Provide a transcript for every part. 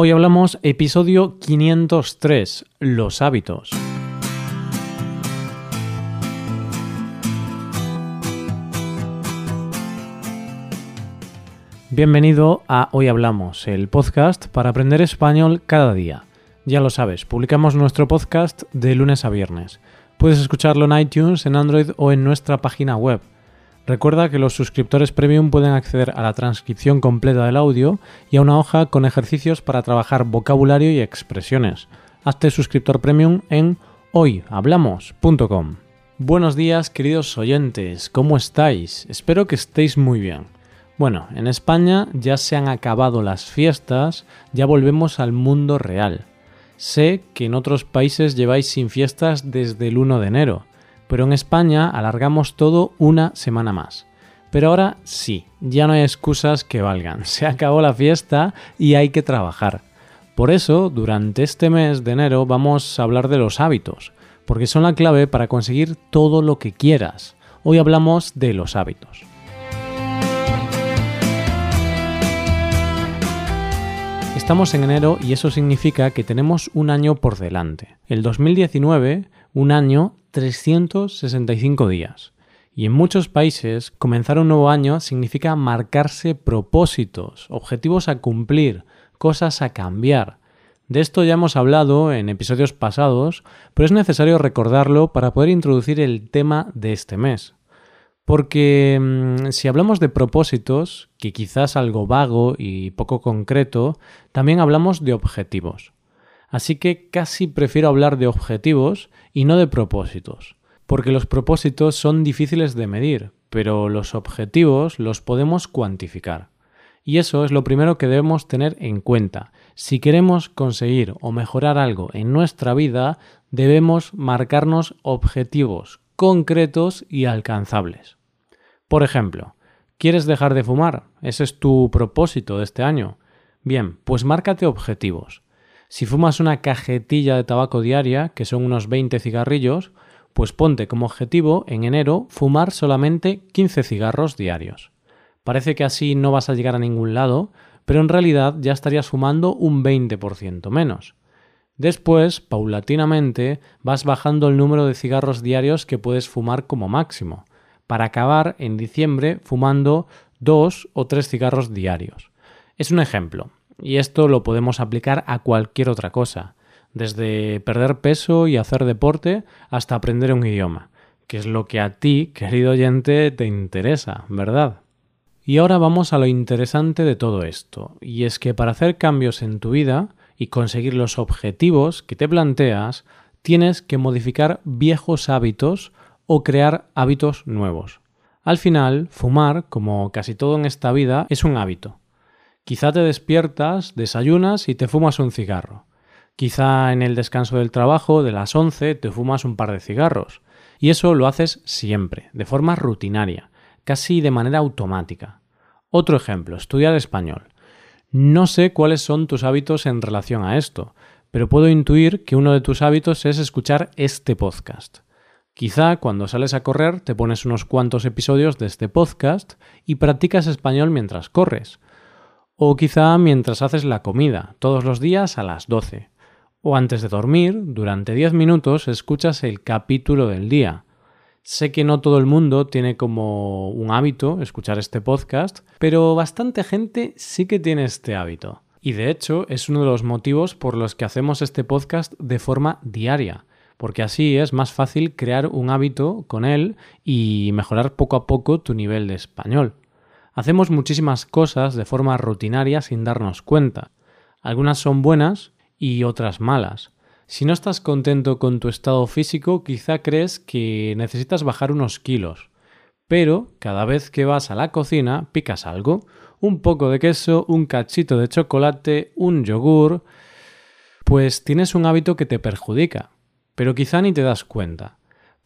Hoy hablamos episodio 503, los hábitos. Bienvenido a Hoy Hablamos, el podcast para aprender español cada día. Ya lo sabes, publicamos nuestro podcast de lunes a viernes. Puedes escucharlo en iTunes, en Android o en nuestra página web Recuerda que los suscriptores premium pueden acceder a la transcripción completa del audio y a una hoja con ejercicios para trabajar vocabulario y expresiones. Hazte suscriptor premium en hoyhablamos.com. Buenos días queridos oyentes, ¿cómo estáis? Espero que estéis muy bien. Bueno, en España ya se han acabado las fiestas, ya volvemos al mundo real. Sé que en otros países lleváis sin fiestas desde el 1 de enero pero en España alargamos todo una semana más. Pero ahora sí, ya no hay excusas que valgan, se acabó la fiesta y hay que trabajar. Por eso, durante este mes de enero vamos a hablar de los hábitos, porque son la clave para conseguir todo lo que quieras. Hoy hablamos de los hábitos. Estamos en enero y eso significa que tenemos un año por delante. El 2019, un año 365 días. Y en muchos países, comenzar un nuevo año significa marcarse propósitos, objetivos a cumplir, cosas a cambiar. De esto ya hemos hablado en episodios pasados, pero es necesario recordarlo para poder introducir el tema de este mes. Porque mm, si hablamos de propósitos, que quizás algo vago y poco concreto, también hablamos de objetivos. Así que casi prefiero hablar de objetivos y no de propósitos, porque los propósitos son difíciles de medir, pero los objetivos los podemos cuantificar. Y eso es lo primero que debemos tener en cuenta. Si queremos conseguir o mejorar algo en nuestra vida, debemos marcarnos objetivos concretos y alcanzables. Por ejemplo, ¿quieres dejar de fumar? Ese es tu propósito de este año. Bien, pues márcate objetivos. Si fumas una cajetilla de tabaco diaria, que son unos 20 cigarrillos, pues ponte como objetivo en enero fumar solamente 15 cigarros diarios. Parece que así no vas a llegar a ningún lado, pero en realidad ya estarías fumando un 20% menos. Después, paulatinamente, vas bajando el número de cigarros diarios que puedes fumar como máximo, para acabar en diciembre fumando dos o tres cigarros diarios. Es un ejemplo, y esto lo podemos aplicar a cualquier otra cosa, desde perder peso y hacer deporte hasta aprender un idioma, que es lo que a ti, querido oyente, te interesa, ¿verdad? Y ahora vamos a lo interesante de todo esto, y es que para hacer cambios en tu vida y conseguir los objetivos que te planteas, tienes que modificar viejos hábitos o crear hábitos nuevos. Al final, fumar, como casi todo en esta vida, es un hábito. Quizá te despiertas, desayunas y te fumas un cigarro. Quizá en el descanso del trabajo de las 11 te fumas un par de cigarros. Y eso lo haces siempre, de forma rutinaria, casi de manera automática. Otro ejemplo, estudiar español. No sé cuáles son tus hábitos en relación a esto, pero puedo intuir que uno de tus hábitos es escuchar este podcast. Quizá cuando sales a correr te pones unos cuantos episodios de este podcast y practicas español mientras corres, o quizá mientras haces la comida, todos los días a las 12. O antes de dormir, durante 10 minutos escuchas el capítulo del día. Sé que no todo el mundo tiene como un hábito escuchar este podcast, pero bastante gente sí que tiene este hábito. Y de hecho es uno de los motivos por los que hacemos este podcast de forma diaria, porque así es más fácil crear un hábito con él y mejorar poco a poco tu nivel de español. Hacemos muchísimas cosas de forma rutinaria sin darnos cuenta. Algunas son buenas y otras malas. Si no estás contento con tu estado físico, quizá crees que necesitas bajar unos kilos. Pero cada vez que vas a la cocina picas algo, un poco de queso, un cachito de chocolate, un yogur, pues tienes un hábito que te perjudica, pero quizá ni te das cuenta.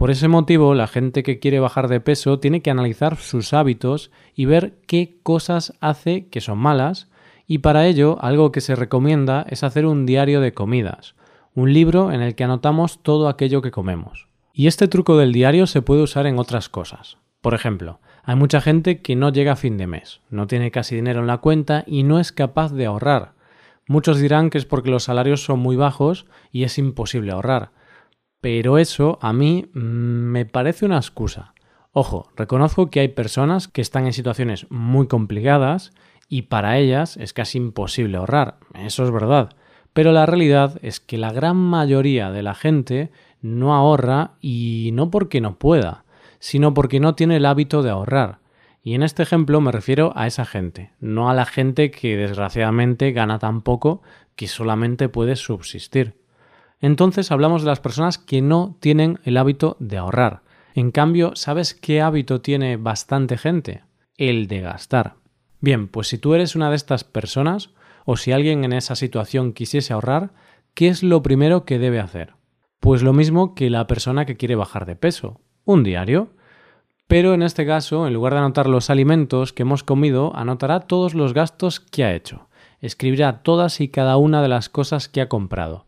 Por ese motivo, la gente que quiere bajar de peso tiene que analizar sus hábitos y ver qué cosas hace que son malas, y para ello algo que se recomienda es hacer un diario de comidas, un libro en el que anotamos todo aquello que comemos. Y este truco del diario se puede usar en otras cosas. Por ejemplo, hay mucha gente que no llega a fin de mes, no tiene casi dinero en la cuenta y no es capaz de ahorrar. Muchos dirán que es porque los salarios son muy bajos y es imposible ahorrar. Pero eso a mí mm, me parece una excusa. Ojo, reconozco que hay personas que están en situaciones muy complicadas y para ellas es casi imposible ahorrar. Eso es verdad. Pero la realidad es que la gran mayoría de la gente no ahorra y no porque no pueda, sino porque no tiene el hábito de ahorrar. Y en este ejemplo me refiero a esa gente, no a la gente que desgraciadamente gana tan poco que solamente puede subsistir. Entonces hablamos de las personas que no tienen el hábito de ahorrar. En cambio, ¿sabes qué hábito tiene bastante gente? El de gastar. Bien, pues si tú eres una de estas personas, o si alguien en esa situación quisiese ahorrar, ¿qué es lo primero que debe hacer? Pues lo mismo que la persona que quiere bajar de peso, un diario. Pero en este caso, en lugar de anotar los alimentos que hemos comido, anotará todos los gastos que ha hecho. Escribirá todas y cada una de las cosas que ha comprado.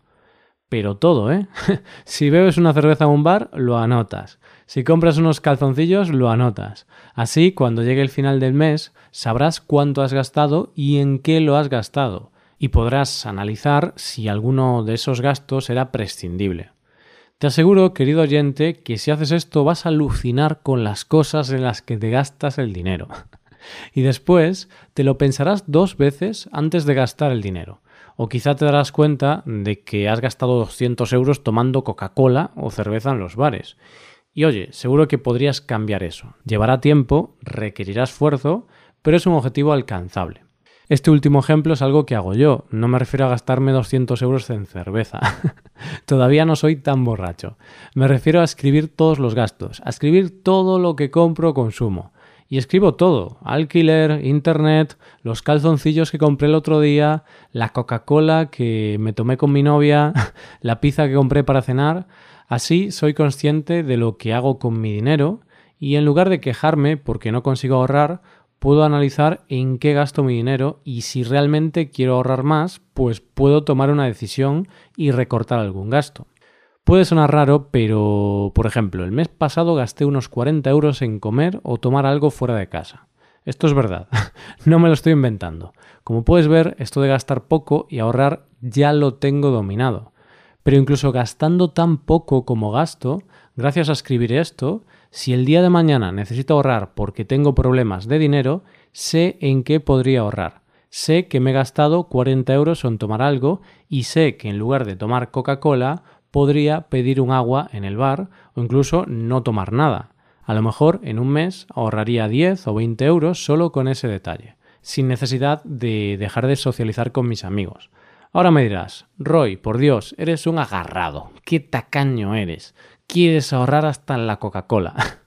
Pero todo, ¿eh? si bebes una cerveza en un bar, lo anotas. Si compras unos calzoncillos, lo anotas. Así, cuando llegue el final del mes, sabrás cuánto has gastado y en qué lo has gastado, y podrás analizar si alguno de esos gastos era prescindible. Te aseguro, querido oyente, que si haces esto vas a alucinar con las cosas en las que te gastas el dinero. y después te lo pensarás dos veces antes de gastar el dinero. O quizá te darás cuenta de que has gastado 200 euros tomando Coca-Cola o cerveza en los bares. Y oye, seguro que podrías cambiar eso. Llevará tiempo, requerirá esfuerzo, pero es un objetivo alcanzable. Este último ejemplo es algo que hago yo, no me refiero a gastarme 200 euros en cerveza. Todavía no soy tan borracho. Me refiero a escribir todos los gastos, a escribir todo lo que compro o consumo. Y escribo todo, alquiler, internet, los calzoncillos que compré el otro día, la Coca-Cola que me tomé con mi novia, la pizza que compré para cenar. Así soy consciente de lo que hago con mi dinero y en lugar de quejarme porque no consigo ahorrar, puedo analizar en qué gasto mi dinero y si realmente quiero ahorrar más, pues puedo tomar una decisión y recortar algún gasto. Puede sonar raro, pero por ejemplo, el mes pasado gasté unos 40 euros en comer o tomar algo fuera de casa. Esto es verdad, no me lo estoy inventando. Como puedes ver, esto de gastar poco y ahorrar ya lo tengo dominado. Pero incluso gastando tan poco como gasto, gracias a escribir esto, si el día de mañana necesito ahorrar porque tengo problemas de dinero, sé en qué podría ahorrar. Sé que me he gastado 40 euros en tomar algo y sé que en lugar de tomar Coca-Cola podría pedir un agua en el bar o incluso no tomar nada. A lo mejor en un mes ahorraría 10 o 20 euros solo con ese detalle, sin necesidad de dejar de socializar con mis amigos. Ahora me dirás, Roy, por Dios, eres un agarrado, qué tacaño eres quieres ahorrar hasta en la Coca-Cola.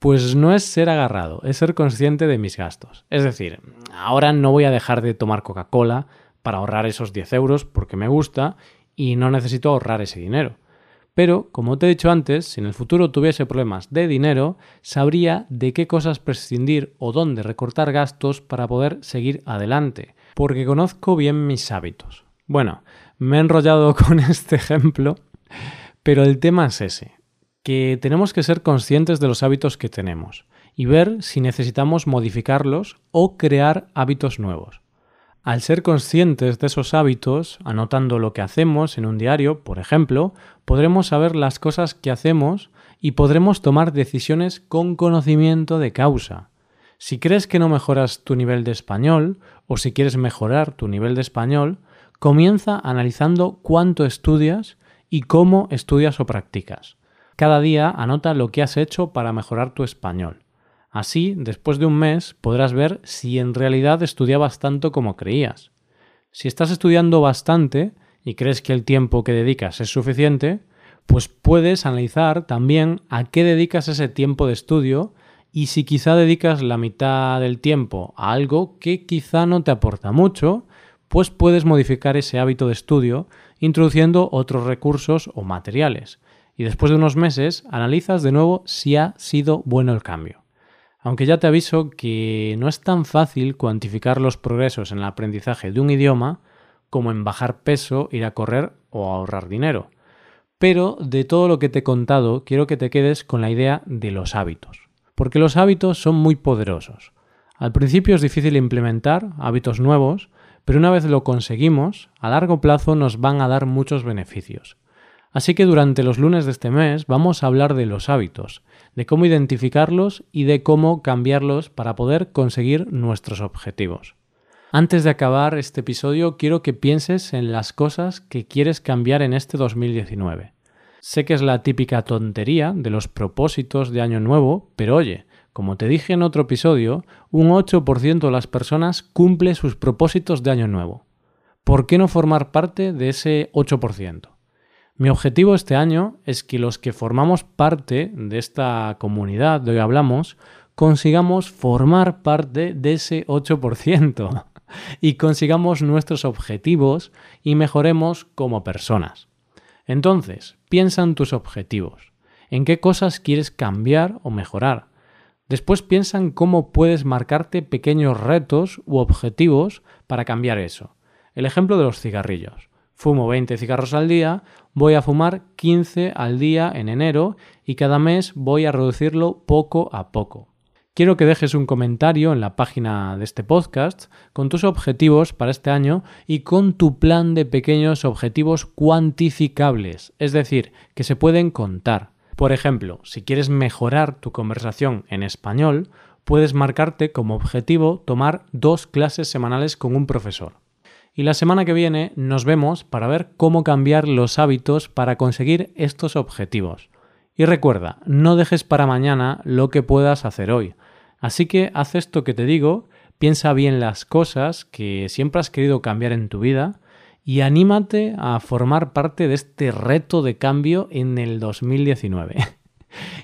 Pues no es ser agarrado, es ser consciente de mis gastos. Es decir, ahora no voy a dejar de tomar Coca-Cola para ahorrar esos 10 euros porque me gusta y no necesito ahorrar ese dinero. Pero, como te he dicho antes, si en el futuro tuviese problemas de dinero, sabría de qué cosas prescindir o dónde recortar gastos para poder seguir adelante, porque conozco bien mis hábitos. Bueno, me he enrollado con este ejemplo, pero el tema es ese, que tenemos que ser conscientes de los hábitos que tenemos y ver si necesitamos modificarlos o crear hábitos nuevos. Al ser conscientes de esos hábitos, anotando lo que hacemos en un diario, por ejemplo, podremos saber las cosas que hacemos y podremos tomar decisiones con conocimiento de causa. Si crees que no mejoras tu nivel de español o si quieres mejorar tu nivel de español, comienza analizando cuánto estudias y cómo estudias o practicas. Cada día anota lo que has hecho para mejorar tu español. Así, después de un mes, podrás ver si en realidad estudiabas tanto como creías. Si estás estudiando bastante y crees que el tiempo que dedicas es suficiente, pues puedes analizar también a qué dedicas ese tiempo de estudio y si quizá dedicas la mitad del tiempo a algo que quizá no te aporta mucho, pues puedes modificar ese hábito de estudio introduciendo otros recursos o materiales. Y después de unos meses analizas de nuevo si ha sido bueno el cambio. Aunque ya te aviso que no es tan fácil cuantificar los progresos en el aprendizaje de un idioma como en bajar peso, ir a correr o ahorrar dinero. Pero de todo lo que te he contado, quiero que te quedes con la idea de los hábitos. Porque los hábitos son muy poderosos. Al principio es difícil implementar hábitos nuevos, pero una vez lo conseguimos, a largo plazo nos van a dar muchos beneficios. Así que durante los lunes de este mes vamos a hablar de los hábitos, de cómo identificarlos y de cómo cambiarlos para poder conseguir nuestros objetivos. Antes de acabar este episodio quiero que pienses en las cosas que quieres cambiar en este 2019. Sé que es la típica tontería de los propósitos de Año Nuevo, pero oye, como te dije en otro episodio, un 8% de las personas cumple sus propósitos de Año Nuevo. ¿Por qué no formar parte de ese 8%? Mi objetivo este año es que los que formamos parte de esta comunidad de hoy hablamos consigamos formar parte de ese 8% y consigamos nuestros objetivos y mejoremos como personas. Entonces, piensa en tus objetivos, en qué cosas quieres cambiar o mejorar. Después piensa en cómo puedes marcarte pequeños retos u objetivos para cambiar eso. El ejemplo de los cigarrillos fumo 20 cigarros al día, voy a fumar 15 al día en enero y cada mes voy a reducirlo poco a poco. Quiero que dejes un comentario en la página de este podcast con tus objetivos para este año y con tu plan de pequeños objetivos cuantificables, es decir, que se pueden contar. Por ejemplo, si quieres mejorar tu conversación en español, puedes marcarte como objetivo tomar dos clases semanales con un profesor. Y la semana que viene nos vemos para ver cómo cambiar los hábitos para conseguir estos objetivos. Y recuerda, no dejes para mañana lo que puedas hacer hoy. Así que haz esto que te digo, piensa bien las cosas que siempre has querido cambiar en tu vida y anímate a formar parte de este reto de cambio en el 2019.